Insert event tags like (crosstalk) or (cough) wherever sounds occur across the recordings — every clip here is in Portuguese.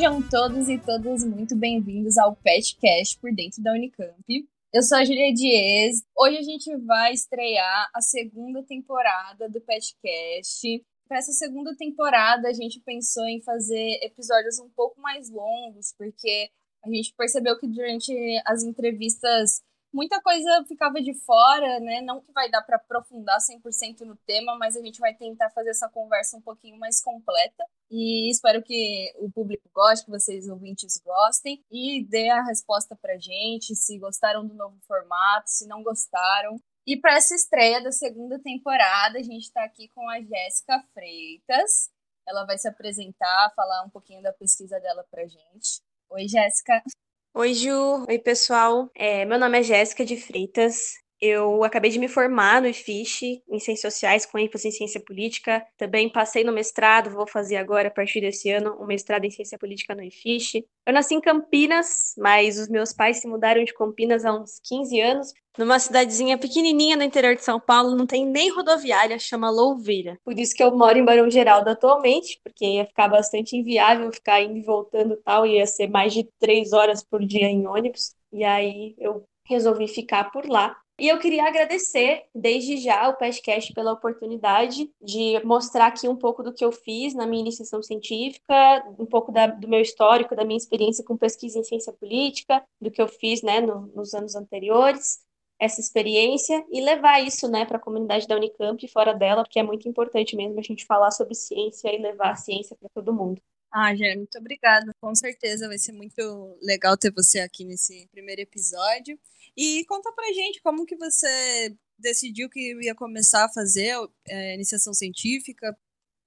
Sejam todos e todas muito bem-vindos ao PetCast por dentro da Unicamp. Eu sou a Julia Dias. Hoje a gente vai estrear a segunda temporada do PetCast. Para essa segunda temporada, a gente pensou em fazer episódios um pouco mais longos, porque a gente percebeu que durante as entrevistas muita coisa ficava de fora, né? Não que vai dar para aprofundar 100% no tema, mas a gente vai tentar fazer essa conversa um pouquinho mais completa. E espero que o público goste, que vocês ouvintes gostem e dê a resposta pra gente, se gostaram do novo formato, se não gostaram. E para essa estreia da segunda temporada, a gente está aqui com a Jéssica Freitas. Ela vai se apresentar, falar um pouquinho da pesquisa dela pra gente. Oi, Jéssica. Oi, Ju. Oi, pessoal. É, meu nome é Jéssica de Freitas. Eu acabei de me formar no IFISH, em Ciências Sociais, com ênfase em Ciência Política. Também passei no mestrado, vou fazer agora, a partir desse ano, um mestrado em Ciência Política no IFISH. Eu nasci em Campinas, mas os meus pais se mudaram de Campinas há uns 15 anos, numa cidadezinha pequenininha no interior de São Paulo, não tem nem rodoviária, chama Louveira. Por isso que eu moro em Barão Geraldo atualmente, porque ia ficar bastante inviável ficar indo e voltando tal, ia ser mais de três horas por dia em ônibus. E aí eu resolvi ficar por lá. E eu queria agradecer desde já o podcast pela oportunidade de mostrar aqui um pouco do que eu fiz na minha iniciação científica, um pouco da, do meu histórico, da minha experiência com pesquisa em ciência política, do que eu fiz né, no, nos anos anteriores, essa experiência, e levar isso né, para a comunidade da Unicamp e fora dela, porque é muito importante mesmo a gente falar sobre ciência e levar a ciência para todo mundo. Ah, Jé, muito obrigada. Com certeza vai ser muito legal ter você aqui nesse primeiro episódio. E conta pra gente como que você decidiu que ia começar a fazer é, iniciação científica.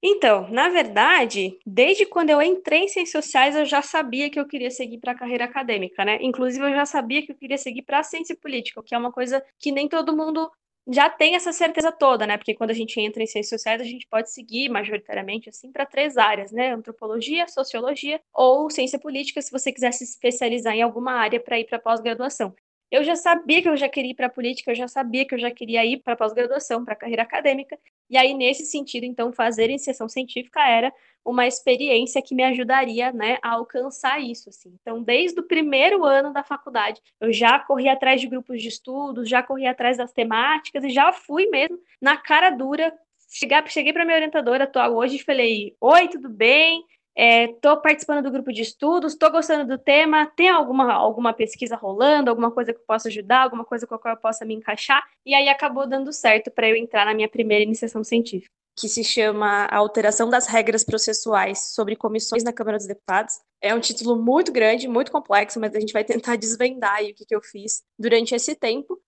Então, na verdade, desde quando eu entrei em ciências sociais, eu já sabia que eu queria seguir para a carreira acadêmica, né? Inclusive, eu já sabia que eu queria seguir para a ciência política, que é uma coisa que nem todo mundo já tem essa certeza toda, né? Porque quando a gente entra em ciências sociais, a gente pode seguir majoritariamente assim para três áreas, né? Antropologia, sociologia ou ciência política, se você quiser se especializar em alguma área para ir para pós-graduação. Eu já sabia que eu já queria ir para a política, eu já sabia que eu já queria ir para pós-graduação, para a carreira acadêmica. E aí, nesse sentido, então, fazer iniciação científica era uma experiência que me ajudaria, né, a alcançar isso, assim. Então, desde o primeiro ano da faculdade, eu já corri atrás de grupos de estudos, já corri atrás das temáticas e já fui mesmo na cara dura. Cheguei para minha orientadora atual hoje e falei: Oi, tudo bem? Estou é, participando do grupo de estudos, estou gostando do tema, tem alguma, alguma pesquisa rolando, alguma coisa que eu possa ajudar, alguma coisa com a qual eu possa me encaixar, e aí acabou dando certo para eu entrar na minha primeira iniciação científica, que se chama A Alteração das Regras Processuais sobre Comissões na Câmara dos Deputados. É um título muito grande, muito complexo, mas a gente vai tentar (laughs) desvendar o que, que eu fiz durante esse tempo.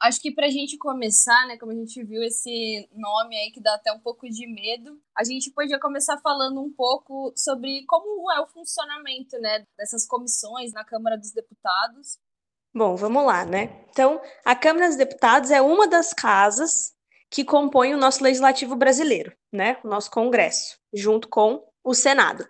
Acho que para a gente começar, né, como a gente viu esse nome aí que dá até um pouco de medo, a gente podia começar falando um pouco sobre como é o funcionamento, né, dessas comissões na Câmara dos Deputados. Bom, vamos lá, né? Então, a Câmara dos Deputados é uma das casas que compõe o nosso legislativo brasileiro, né? O nosso Congresso, junto com o Senado.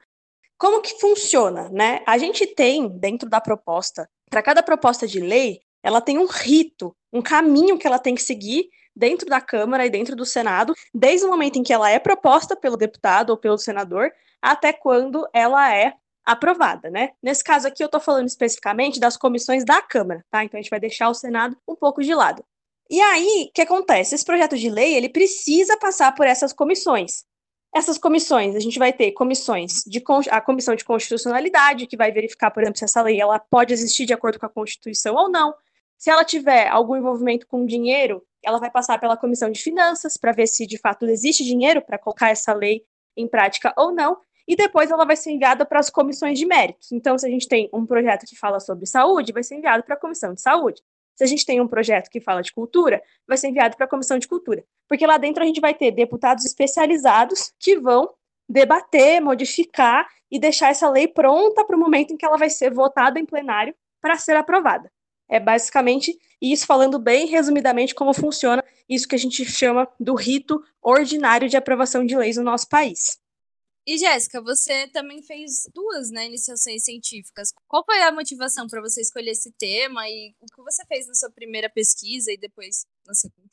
Como que funciona, né? A gente tem dentro da proposta, para cada proposta de lei, ela tem um rito, um caminho que ela tem que seguir dentro da Câmara e dentro do Senado, desde o momento em que ela é proposta pelo deputado ou pelo senador, até quando ela é aprovada, né? Nesse caso aqui eu estou falando especificamente das comissões da Câmara, tá? Então a gente vai deixar o Senado um pouco de lado. E aí, o que acontece? Esse projeto de lei, ele precisa passar por essas comissões. Essas comissões, a gente vai ter comissões de a comissão de constitucionalidade, que vai verificar, por exemplo, se essa lei ela pode existir de acordo com a Constituição ou não. Se ela tiver algum envolvimento com dinheiro, ela vai passar pela comissão de finanças para ver se de fato existe dinheiro para colocar essa lei em prática ou não, e depois ela vai ser enviada para as comissões de méritos. Então, se a gente tem um projeto que fala sobre saúde, vai ser enviado para a comissão de saúde. Se a gente tem um projeto que fala de cultura, vai ser enviado para a comissão de cultura. Porque lá dentro a gente vai ter deputados especializados que vão debater, modificar e deixar essa lei pronta para o momento em que ela vai ser votada em plenário para ser aprovada. É basicamente isso, falando bem resumidamente como funciona isso que a gente chama do rito ordinário de aprovação de leis no nosso país. E Jéssica, você também fez duas né, iniciações científicas. Qual foi a motivação para você escolher esse tema e o que você fez na sua primeira pesquisa e depois na segunda?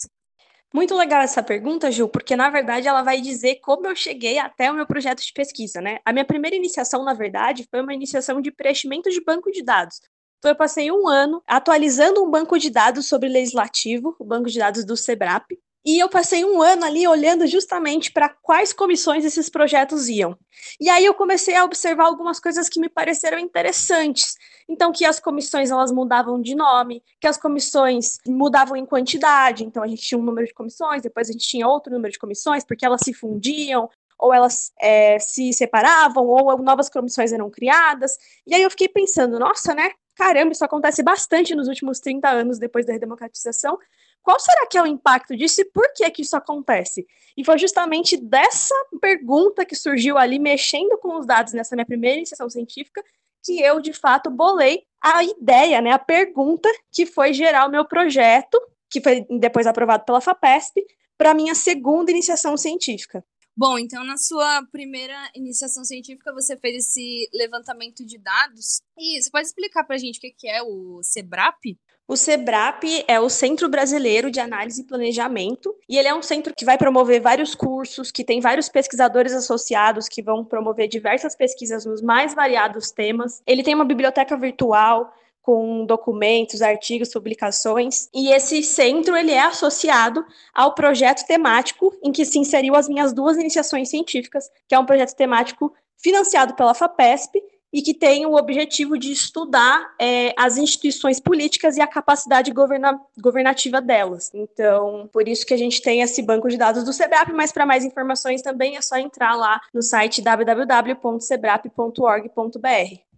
Muito legal essa pergunta, Ju, porque na verdade ela vai dizer como eu cheguei até o meu projeto de pesquisa, né? A minha primeira iniciação, na verdade, foi uma iniciação de preenchimento de banco de dados. Então, eu passei um ano atualizando um banco de dados sobre legislativo, o banco de dados do SEBRAP, e eu passei um ano ali olhando justamente para quais comissões esses projetos iam. E aí eu comecei a observar algumas coisas que me pareceram interessantes. Então, que as comissões elas mudavam de nome, que as comissões mudavam em quantidade. Então, a gente tinha um número de comissões, depois a gente tinha outro número de comissões, porque elas se fundiam, ou elas é, se separavam, ou novas comissões eram criadas. E aí eu fiquei pensando, nossa, né? Caramba, isso acontece bastante nos últimos 30 anos depois da redemocratização. Qual será que é o impacto disso e por que que isso acontece? E foi justamente dessa pergunta que surgiu ali, mexendo com os dados nessa minha primeira iniciação científica, que eu, de fato, bolei a ideia, né, a pergunta que foi gerar o meu projeto, que foi depois aprovado pela FAPESP, para minha segunda iniciação científica. Bom, então na sua primeira iniciação científica você fez esse levantamento de dados. E você pode explicar para a gente o que é o SEBRAP? O SEBRAP é o Centro Brasileiro de Análise e Planejamento, e ele é um centro que vai promover vários cursos, que tem vários pesquisadores associados que vão promover diversas pesquisas nos mais variados temas. Ele tem uma biblioteca virtual com documentos, artigos, publicações. E esse centro ele é associado ao projeto temático em que se inseriu as minhas duas iniciações científicas, que é um projeto temático financiado pela FAPESP e que tem o objetivo de estudar é, as instituições políticas e a capacidade governa governativa delas. Então, por isso que a gente tem esse banco de dados do SEBRAP, mas para mais informações também é só entrar lá no site www.sebrap.org.br.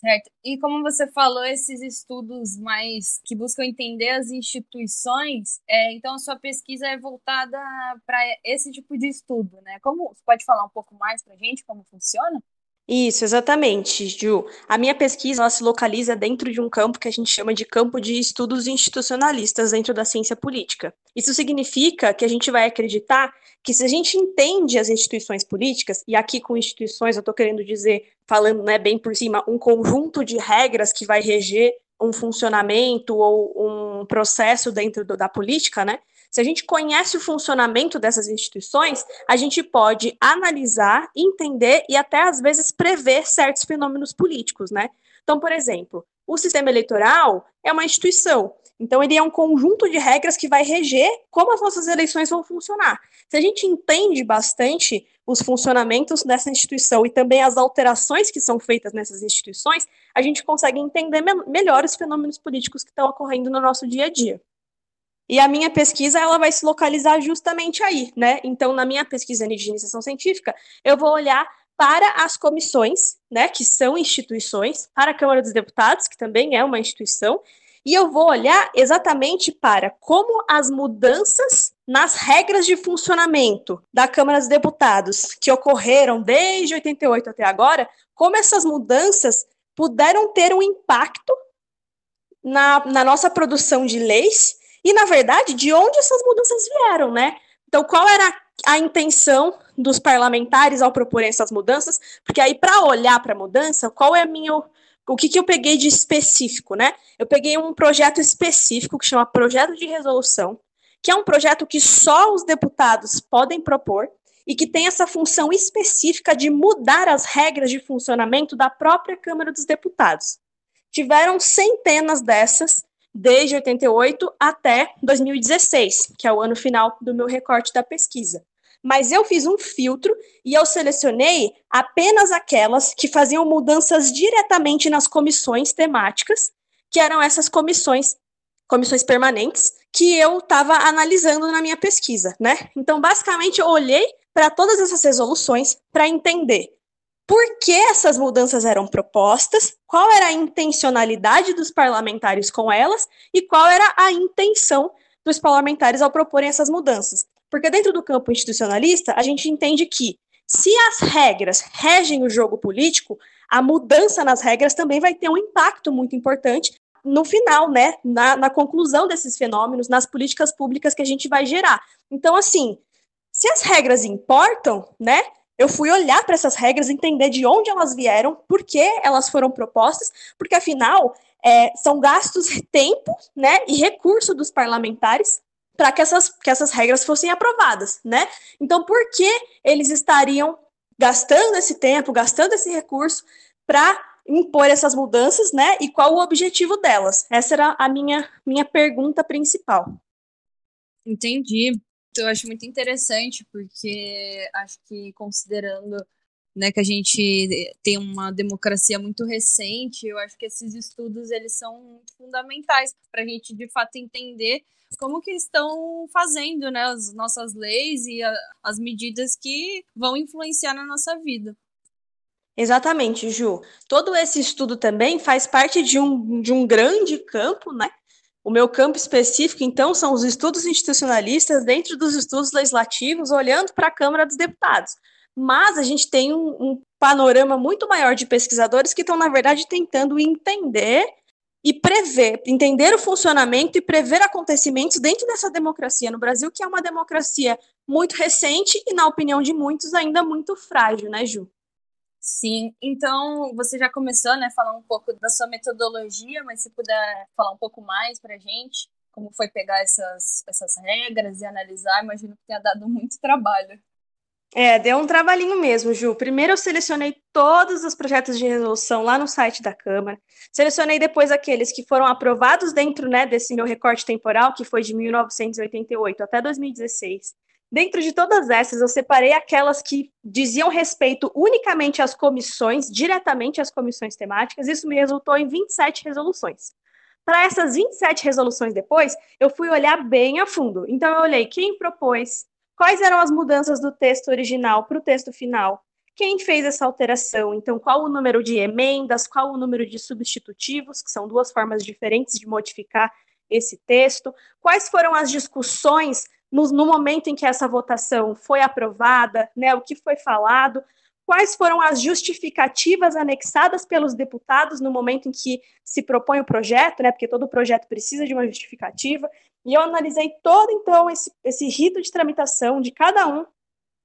Certo. E como você falou, esses estudos mais que buscam entender as instituições, é, então a sua pesquisa é voltada para esse tipo de estudo, né? Como você pode falar um pouco mais para a gente como funciona? Isso, exatamente, Ju. A minha pesquisa se localiza dentro de um campo que a gente chama de campo de estudos institucionalistas dentro da ciência política. Isso significa que a gente vai acreditar que se a gente entende as instituições políticas, e aqui com instituições eu estou querendo dizer, falando né, bem por cima, um conjunto de regras que vai reger um funcionamento ou um processo dentro do, da política, né? Se a gente conhece o funcionamento dessas instituições, a gente pode analisar, entender e até às vezes prever certos fenômenos políticos, né? Então, por exemplo, o sistema eleitoral é uma instituição. Então, ele é um conjunto de regras que vai reger como as nossas eleições vão funcionar. Se a gente entende bastante os funcionamentos dessa instituição e também as alterações que são feitas nessas instituições, a gente consegue entender me melhor os fenômenos políticos que estão ocorrendo no nosso dia a dia. E a minha pesquisa ela vai se localizar justamente aí, né? Então, na minha pesquisa de iniciação científica, eu vou olhar para as comissões, né, que são instituições, para a Câmara dos Deputados, que também é uma instituição, e eu vou olhar exatamente para como as mudanças nas regras de funcionamento da Câmara dos Deputados, que ocorreram desde 88 até agora, como essas mudanças puderam ter um impacto na, na nossa produção de leis e, na verdade, de onde essas mudanças vieram, né? Então, qual era a intenção dos parlamentares ao propor essas mudanças? Porque aí, para olhar para a mudança, qual é a minha. O que, que eu peguei de específico, né? Eu peguei um projeto específico que chama Projeto de Resolução, que é um projeto que só os deputados podem propor e que tem essa função específica de mudar as regras de funcionamento da própria Câmara dos Deputados. Tiveram centenas dessas desde 88 até 2016, que é o ano final do meu recorte da pesquisa. Mas eu fiz um filtro e eu selecionei apenas aquelas que faziam mudanças diretamente nas comissões temáticas, que eram essas comissões, comissões permanentes, que eu estava analisando na minha pesquisa, né? Então, basicamente, eu olhei para todas essas resoluções para entender por que essas mudanças eram propostas, qual era a intencionalidade dos parlamentares com elas e qual era a intenção dos parlamentares ao proporem essas mudanças. Porque dentro do campo institucionalista, a gente entende que se as regras regem o jogo político, a mudança nas regras também vai ter um impacto muito importante no final, né, na, na conclusão desses fenômenos, nas políticas públicas que a gente vai gerar. Então, assim, se as regras importam, né, eu fui olhar para essas regras, entender de onde elas vieram, por que elas foram propostas, porque afinal é, são gastos tempo né, e recurso dos parlamentares para que essas, que essas regras fossem aprovadas, né? Então, por que eles estariam gastando esse tempo, gastando esse recurso para impor essas mudanças, né? E qual o objetivo delas? Essa era a minha, minha pergunta principal. Entendi. Eu acho muito interessante, porque acho que considerando né, que a gente tem uma democracia muito recente, eu acho que esses estudos eles são fundamentais para a gente de fato entender como que estão fazendo né, as nossas leis e a, as medidas que vão influenciar na nossa vida. Exatamente, Ju. Todo esse estudo também faz parte de um, de um grande campo, né? O meu campo específico, então, são os estudos institucionalistas dentro dos estudos legislativos, olhando para a Câmara dos Deputados. Mas a gente tem um, um panorama muito maior de pesquisadores que estão, na verdade, tentando entender e prever, entender o funcionamento e prever acontecimentos dentro dessa democracia no Brasil, que é uma democracia muito recente e, na opinião de muitos, ainda muito frágil, né, Ju? Sim, então você já começou, né, a falar um pouco da sua metodologia, mas se puder falar um pouco mais para gente, como foi pegar essas, essas regras e analisar, imagino que tenha dado muito trabalho. É, deu um trabalhinho mesmo, Ju. Primeiro eu selecionei todos os projetos de resolução lá no site da Câmara. Selecionei depois aqueles que foram aprovados dentro né, desse meu recorte temporal, que foi de 1988 até 2016. Dentro de todas essas, eu separei aquelas que diziam respeito unicamente às comissões, diretamente às comissões temáticas. Isso me resultou em 27 resoluções. Para essas 27 resoluções depois, eu fui olhar bem a fundo. Então, eu olhei quem propôs, quais eram as mudanças do texto original para o texto final, quem fez essa alteração, então qual o número de emendas, qual o número de substitutivos, que são duas formas diferentes de modificar esse texto, quais foram as discussões no, no momento em que essa votação foi aprovada, né, o que foi falado, quais foram as justificativas anexadas pelos deputados no momento em que se propõe o projeto, né, porque todo projeto precisa de uma justificativa, e eu analisei todo, então, esse, esse rito de tramitação de cada um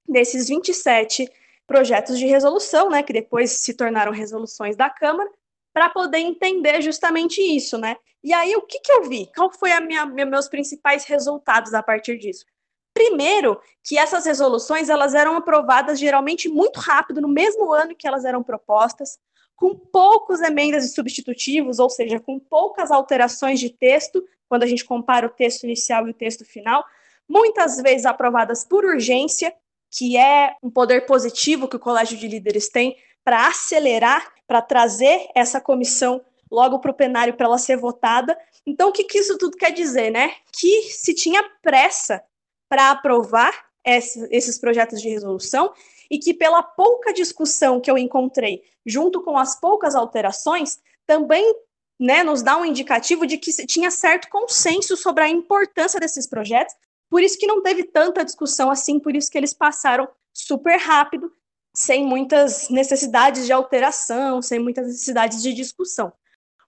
desses 27 projetos de resolução, né, que depois se tornaram resoluções da Câmara, para poder entender justamente isso, né? E aí, o que, que eu vi? Qual foi a minha, meus principais resultados a partir disso? Primeiro, que essas resoluções elas eram aprovadas geralmente muito rápido, no mesmo ano que elas eram propostas, com poucos emendas e substitutivos, ou seja, com poucas alterações de texto, quando a gente compara o texto inicial e o texto final, muitas vezes aprovadas por urgência, que é um poder positivo que o Colégio de Líderes tem para acelerar, para trazer essa comissão logo para o plenário para ela ser votada. Então, o que, que isso tudo quer dizer, né? Que se tinha pressa para aprovar esse, esses projetos de resolução e que pela pouca discussão que eu encontrei, junto com as poucas alterações, também né, nos dá um indicativo de que tinha certo consenso sobre a importância desses projetos, por isso que não teve tanta discussão assim, por isso que eles passaram super rápido sem muitas necessidades de alteração, sem muitas necessidades de discussão.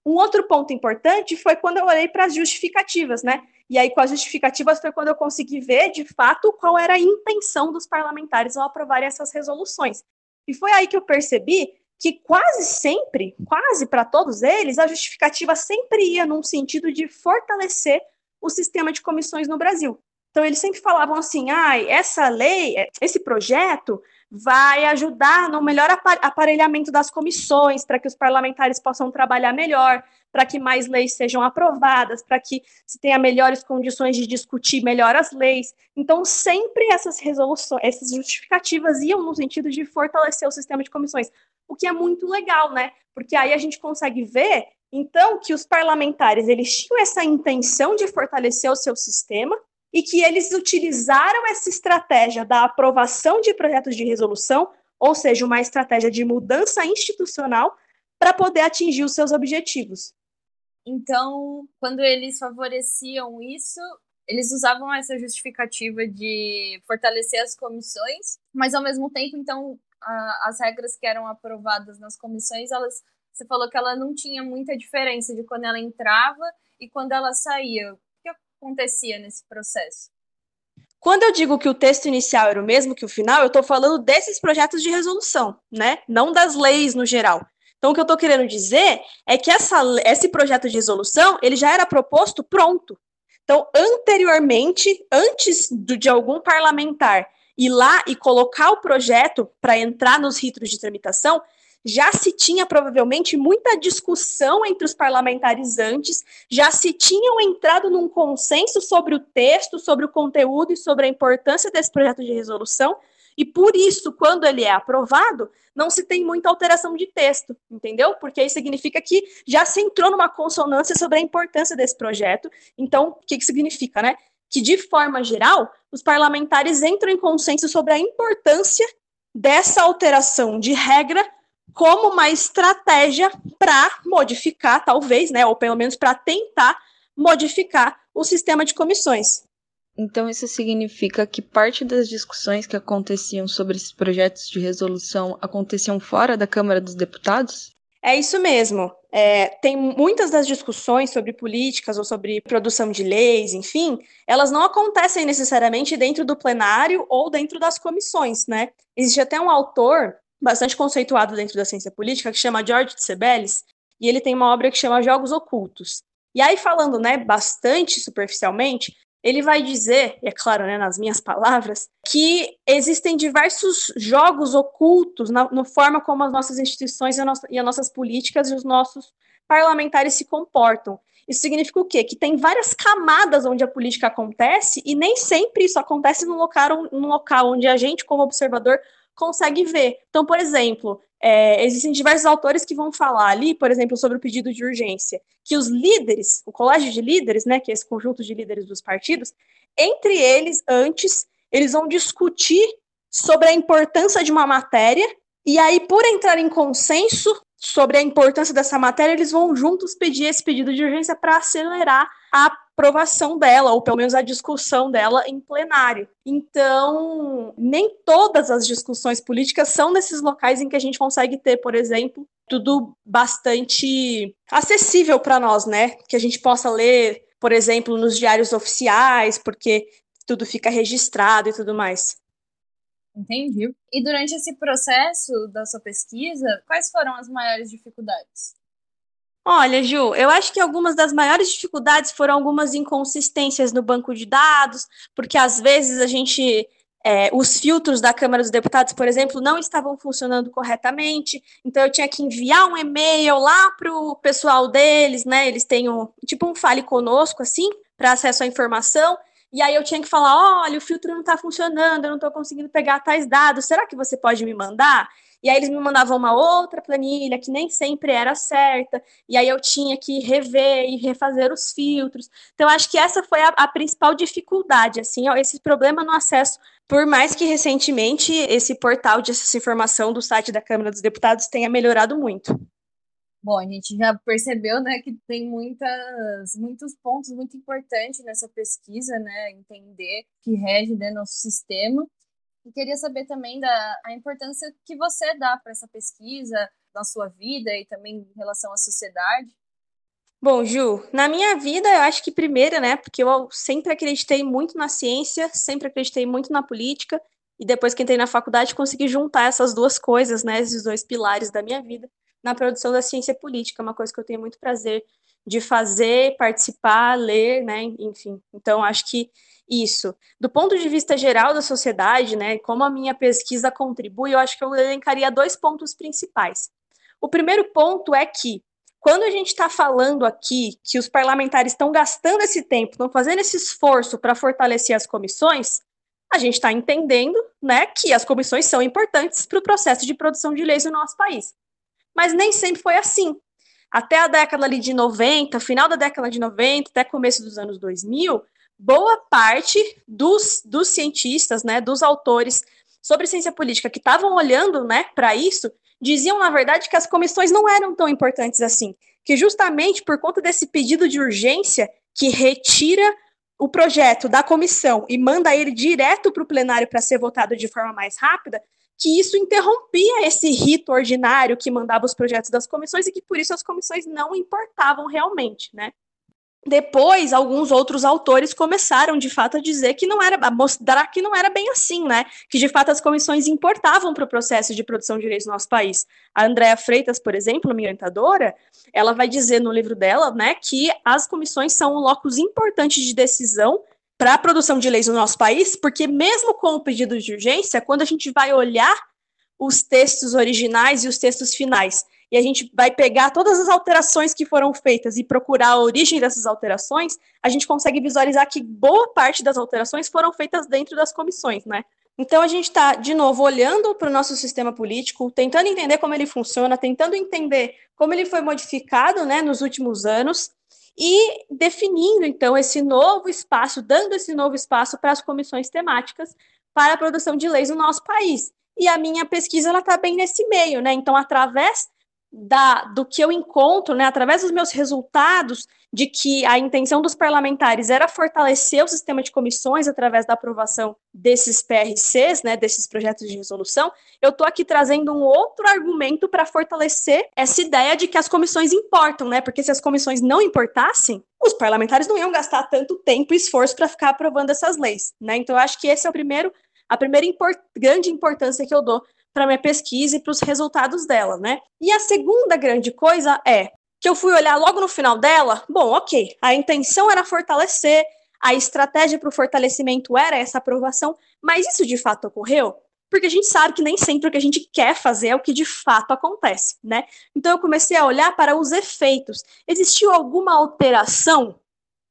Um outro ponto importante foi quando eu olhei para as justificativas, né? E aí, com as justificativas, foi quando eu consegui ver, de fato, qual era a intenção dos parlamentares ao aprovarem essas resoluções. E foi aí que eu percebi que quase sempre, quase para todos eles, a justificativa sempre ia num sentido de fortalecer o sistema de comissões no Brasil. Então, eles sempre falavam assim: ah, essa lei, esse projeto vai ajudar no melhor aparelhamento das comissões, para que os parlamentares possam trabalhar melhor, para que mais leis sejam aprovadas, para que se tenha melhores condições de discutir melhor as leis. Então, sempre essas resoluções, essas justificativas iam no sentido de fortalecer o sistema de comissões, o que é muito legal, né? Porque aí a gente consegue ver, então, que os parlamentares eles tinham essa intenção de fortalecer o seu sistema, e que eles utilizaram essa estratégia da aprovação de projetos de resolução, ou seja, uma estratégia de mudança institucional, para poder atingir os seus objetivos. Então, quando eles favoreciam isso, eles usavam essa justificativa de fortalecer as comissões, mas ao mesmo tempo, então, a, as regras que eram aprovadas nas comissões, elas, você falou que ela não tinha muita diferença de quando ela entrava e quando ela saía acontecia nesse processo? Quando eu digo que o texto inicial era o mesmo que o final, eu estou falando desses projetos de resolução, né? Não das leis no geral. Então, o que eu estou querendo dizer é que essa, esse projeto de resolução ele já era proposto pronto. Então, anteriormente, antes do, de algum parlamentar ir lá e colocar o projeto para entrar nos ritos de tramitação, já se tinha provavelmente muita discussão entre os parlamentares antes, já se tinham entrado num consenso sobre o texto, sobre o conteúdo e sobre a importância desse projeto de resolução, e por isso, quando ele é aprovado, não se tem muita alteração de texto, entendeu? Porque isso significa que já se entrou numa consonância sobre a importância desse projeto. Então, o que, que significa, né? Que, de forma geral, os parlamentares entram em consenso sobre a importância dessa alteração de regra como uma estratégia para modificar, talvez, né, ou pelo menos para tentar modificar o sistema de comissões. Então, isso significa que parte das discussões que aconteciam sobre esses projetos de resolução aconteciam fora da Câmara dos Deputados? É isso mesmo. É, tem muitas das discussões sobre políticas ou sobre produção de leis, enfim, elas não acontecem necessariamente dentro do plenário ou dentro das comissões, né? Existe até um autor bastante conceituado dentro da ciência política que chama George Tsebelles, e ele tem uma obra que chama Jogos Ocultos. E aí, falando né, bastante superficialmente, ele vai dizer, e é claro, né, nas minhas (laughs) palavras, que existem diversos jogos ocultos na, na forma como as nossas instituições e, nossa, e as nossas políticas e os nossos parlamentares se comportam. Isso significa o quê? Que tem várias camadas onde a política acontece e nem sempre isso acontece no local, no local onde a gente, como observador, consegue ver. Então, por exemplo, é, existem diversos autores que vão falar ali, por exemplo, sobre o pedido de urgência, que os líderes, o colégio de líderes, né, que é esse conjunto de líderes dos partidos, entre eles, antes, eles vão discutir sobre a importância de uma matéria, e aí, por entrar em consenso sobre a importância dessa matéria, eles vão juntos pedir esse pedido de urgência para acelerar a aprovação dela, ou pelo menos a discussão dela em plenário. Então, nem todas as discussões políticas são nesses locais em que a gente consegue ter, por exemplo, tudo bastante acessível para nós, né? Que a gente possa ler, por exemplo, nos diários oficiais, porque tudo fica registrado e tudo mais. Entendi. E durante esse processo da sua pesquisa, quais foram as maiores dificuldades? Olha, Ju, eu acho que algumas das maiores dificuldades foram algumas inconsistências no banco de dados, porque às vezes a gente. É, os filtros da Câmara dos Deputados, por exemplo, não estavam funcionando corretamente, então eu tinha que enviar um e-mail lá para o pessoal deles, né? Eles têm um, tipo um fale conosco, assim, para acesso à informação, e aí eu tinha que falar: olha, o filtro não está funcionando, eu não estou conseguindo pegar tais dados, será que você pode me mandar? E aí eles me mandavam uma outra planilha que nem sempre era certa, e aí eu tinha que rever e refazer os filtros. Então, acho que essa foi a, a principal dificuldade, assim, ó, esse problema no acesso. Por mais que recentemente esse portal de acesso à informação do site da Câmara dos Deputados tenha melhorado muito. Bom, a gente já percebeu, né, que tem muitas, muitos pontos muito importantes nessa pesquisa, né, entender que rege né, nosso sistema. E queria saber também da a importância que você dá para essa pesquisa na sua vida e também em relação à sociedade. Bom, Ju, na minha vida, eu acho que primeiro, né, porque eu sempre acreditei muito na ciência, sempre acreditei muito na política, e depois que entrei na faculdade, consegui juntar essas duas coisas, né, esses dois pilares da minha vida, na produção da ciência política, uma coisa que eu tenho muito prazer de fazer, participar, ler, né, enfim. Então, acho que isso. Do ponto de vista geral da sociedade, né, como a minha pesquisa contribui, eu acho que eu elencaria dois pontos principais. O primeiro ponto é que, quando a gente está falando aqui que os parlamentares estão gastando esse tempo, estão fazendo esse esforço para fortalecer as comissões, a gente está entendendo né, que as comissões são importantes para o processo de produção de leis no nosso país. Mas nem sempre foi assim. Até a década ali de 90, final da década de 90, até começo dos anos 2000, boa parte dos, dos cientistas, né, dos autores sobre ciência política que estavam olhando né, para isso, diziam, na verdade, que as comissões não eram tão importantes assim. Que justamente por conta desse pedido de urgência que retira o projeto da comissão e manda ele direto para o plenário para ser votado de forma mais rápida, que isso interrompia esse rito ordinário que mandava os projetos das comissões e que por isso as comissões não importavam realmente, né? depois alguns outros autores começaram de fato a dizer que não era a mostrar que não era bem assim, né? Que de fato as comissões importavam para o processo de produção de leis no nosso país. A Andréa Freitas, por exemplo, minha orientadora, ela vai dizer no livro dela, né, que as comissões são um locus importante de decisão para a produção de leis no nosso país, porque mesmo com o pedido de urgência, quando a gente vai olhar os textos originais e os textos finais e a gente vai pegar todas as alterações que foram feitas e procurar a origem dessas alterações, a gente consegue visualizar que boa parte das alterações foram feitas dentro das comissões, né? Então a gente está, de novo, olhando para o nosso sistema político, tentando entender como ele funciona, tentando entender como ele foi modificado né, nos últimos anos e definindo, então, esse novo espaço, dando esse novo espaço para as comissões temáticas para a produção de leis no nosso país. E a minha pesquisa ela está bem nesse meio, né? Então, através da, do que eu encontro, né, através dos meus resultados, de que a intenção dos parlamentares era fortalecer o sistema de comissões através da aprovação desses PRCs, né, desses projetos de resolução, eu estou aqui trazendo um outro argumento para fortalecer essa ideia de que as comissões importam, né, porque se as comissões não importassem, os parlamentares não iam gastar tanto tempo e esforço para ficar aprovando essas leis, né, então eu acho que esse é o primeiro a primeira import grande importância que eu dou para minha pesquisa e para os resultados dela, né? E a segunda grande coisa é que eu fui olhar logo no final dela, bom, ok, a intenção era fortalecer, a estratégia para o fortalecimento era essa aprovação, mas isso de fato ocorreu? Porque a gente sabe que nem sempre o que a gente quer fazer é o que de fato acontece, né? Então eu comecei a olhar para os efeitos. Existiu alguma alteração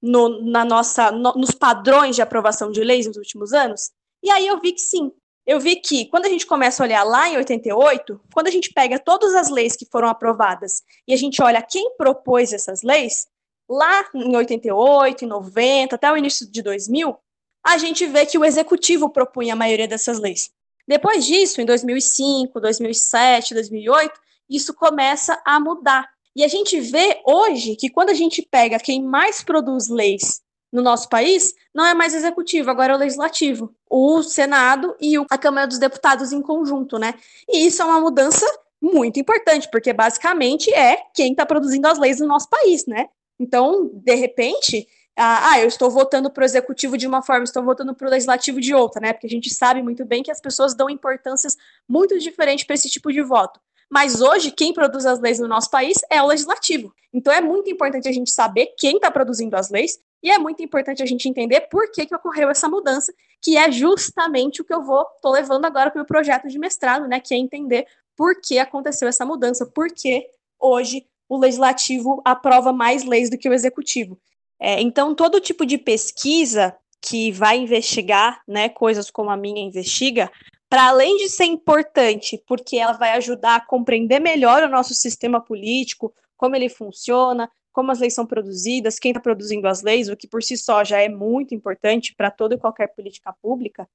no, na nossa, no, nos padrões de aprovação de leis nos últimos anos? E aí eu vi que sim, eu vi que quando a gente começa a olhar lá em 88, quando a gente pega todas as leis que foram aprovadas e a gente olha quem propôs essas leis, lá em 88, em 90, até o início de 2000, a gente vê que o executivo propunha a maioria dessas leis. Depois disso, em 2005, 2007, 2008, isso começa a mudar. E a gente vê hoje que quando a gente pega quem mais produz leis no nosso país, não é mais executivo, agora é o legislativo. O Senado e a Câmara dos Deputados em conjunto, né? E isso é uma mudança muito importante, porque basicamente é quem está produzindo as leis no nosso país, né? Então, de repente, ah, eu estou votando para o executivo de uma forma, estou votando para o legislativo de outra, né? Porque a gente sabe muito bem que as pessoas dão importâncias muito diferentes para esse tipo de voto. Mas hoje, quem produz as leis no nosso país é o legislativo. Então é muito importante a gente saber quem está produzindo as leis e é muito importante a gente entender por que, que ocorreu essa mudança, que é justamente o que eu vou tô levando agora para o meu projeto de mestrado, né? Que é entender por que aconteceu essa mudança, por que hoje o legislativo aprova mais leis do que o executivo. É, então, todo tipo de pesquisa que vai investigar, né, coisas como a minha investiga, para além de ser importante, porque ela vai ajudar a compreender melhor o nosso sistema político, como ele funciona, como as leis são produzidas, quem está produzindo as leis, o que por si só já é muito importante para toda e qualquer política pública.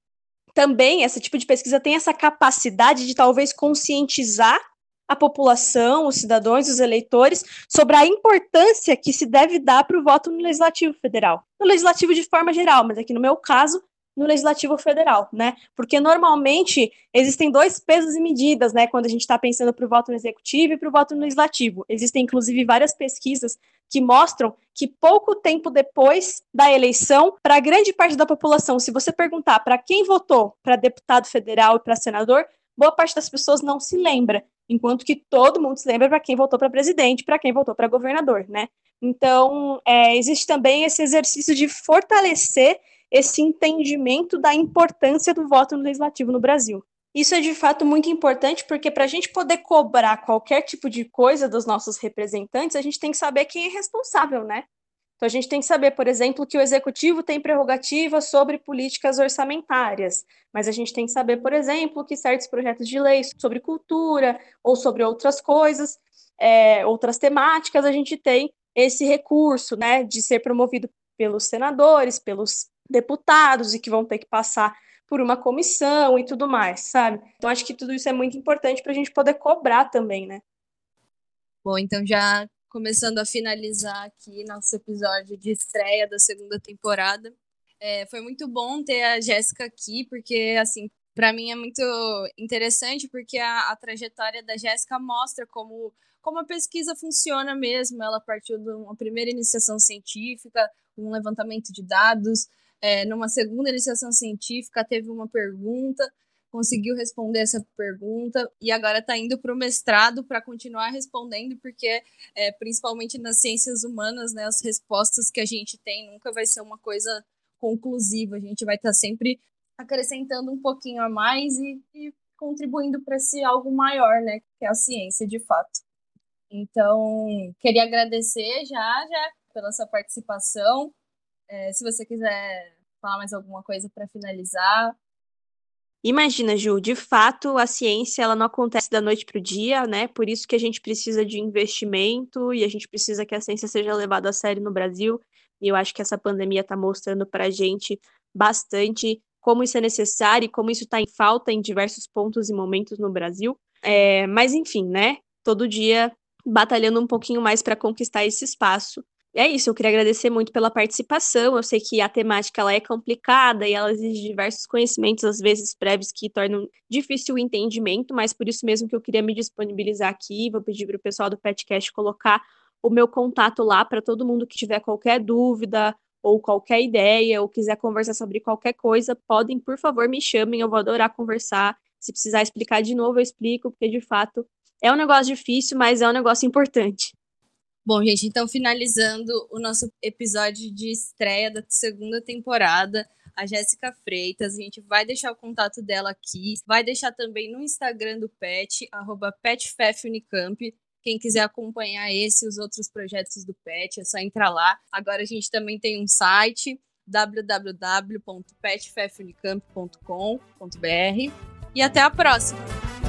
Também, esse tipo de pesquisa tem essa capacidade de talvez conscientizar a população, os cidadãos, os eleitores, sobre a importância que se deve dar para o voto no Legislativo Federal. No Legislativo de forma geral, mas aqui no meu caso, no Legislativo Federal, né? Porque normalmente existem dois pesos e medidas, né? Quando a gente está pensando para o voto no Executivo e para o voto no Legislativo. Existem, inclusive, várias pesquisas que mostram que pouco tempo depois da eleição, para grande parte da população, se você perguntar para quem votou para deputado federal e para senador, boa parte das pessoas não se lembra, enquanto que todo mundo se lembra para quem votou para presidente, para quem votou para governador, né? Então, é, existe também esse exercício de fortalecer esse entendimento da importância do voto no legislativo no Brasil. Isso é de fato muito importante, porque para a gente poder cobrar qualquer tipo de coisa dos nossos representantes, a gente tem que saber quem é responsável, né? Então a gente tem que saber, por exemplo, que o executivo tem prerrogativa sobre políticas orçamentárias, mas a gente tem que saber, por exemplo, que certos projetos de lei sobre cultura ou sobre outras coisas, é, outras temáticas, a gente tem esse recurso, né, de ser promovido pelos senadores, pelos deputados e que vão ter que passar por uma comissão e tudo mais, sabe? Então acho que tudo isso é muito importante para a gente poder cobrar também, né? Bom, então já começando a finalizar aqui nosso episódio de estreia da segunda temporada. É, foi muito bom ter a Jéssica aqui, porque assim, para mim é muito interessante porque a, a trajetória da Jéssica mostra como como a pesquisa funciona mesmo. Ela partiu de uma primeira iniciação científica, um levantamento de dados. É, numa segunda iniciação científica, teve uma pergunta, conseguiu responder essa pergunta e agora está indo para o mestrado para continuar respondendo, porque é, principalmente nas ciências humanas, né, as respostas que a gente tem nunca vai ser uma coisa conclusiva. A gente vai estar tá sempre acrescentando um pouquinho a mais e, e contribuindo para esse algo maior, né, que é a ciência de fato. Então, queria agradecer já, já pela sua participação. É, se você quiser falar mais alguma coisa para finalizar. Imagina, Ju, de fato, a ciência ela não acontece da noite para o dia, né? Por isso que a gente precisa de investimento e a gente precisa que a ciência seja levada a sério no Brasil. E eu acho que essa pandemia está mostrando para a gente bastante como isso é necessário e como isso está em falta em diversos pontos e momentos no Brasil. É, mas enfim, né? Todo dia batalhando um pouquinho mais para conquistar esse espaço. É isso, eu queria agradecer muito pela participação. Eu sei que a temática ela é complicada e ela exige diversos conhecimentos, às vezes prévios, que tornam difícil o entendimento, mas por isso mesmo que eu queria me disponibilizar aqui. Vou pedir para o pessoal do Petcast colocar o meu contato lá para todo mundo que tiver qualquer dúvida ou qualquer ideia, ou quiser conversar sobre qualquer coisa, podem, por favor, me chamem, eu vou adorar conversar. Se precisar explicar de novo, eu explico, porque de fato é um negócio difícil, mas é um negócio importante. Bom, gente, então finalizando o nosso episódio de estreia da segunda temporada, a Jéssica Freitas. A gente vai deixar o contato dela aqui, vai deixar também no Instagram do Pet, arroba PetFefUnicamp. Quem quiser acompanhar esse e os outros projetos do PET, é só entrar lá. Agora a gente também tem um site www.petfefunicamp.com.br e até a próxima!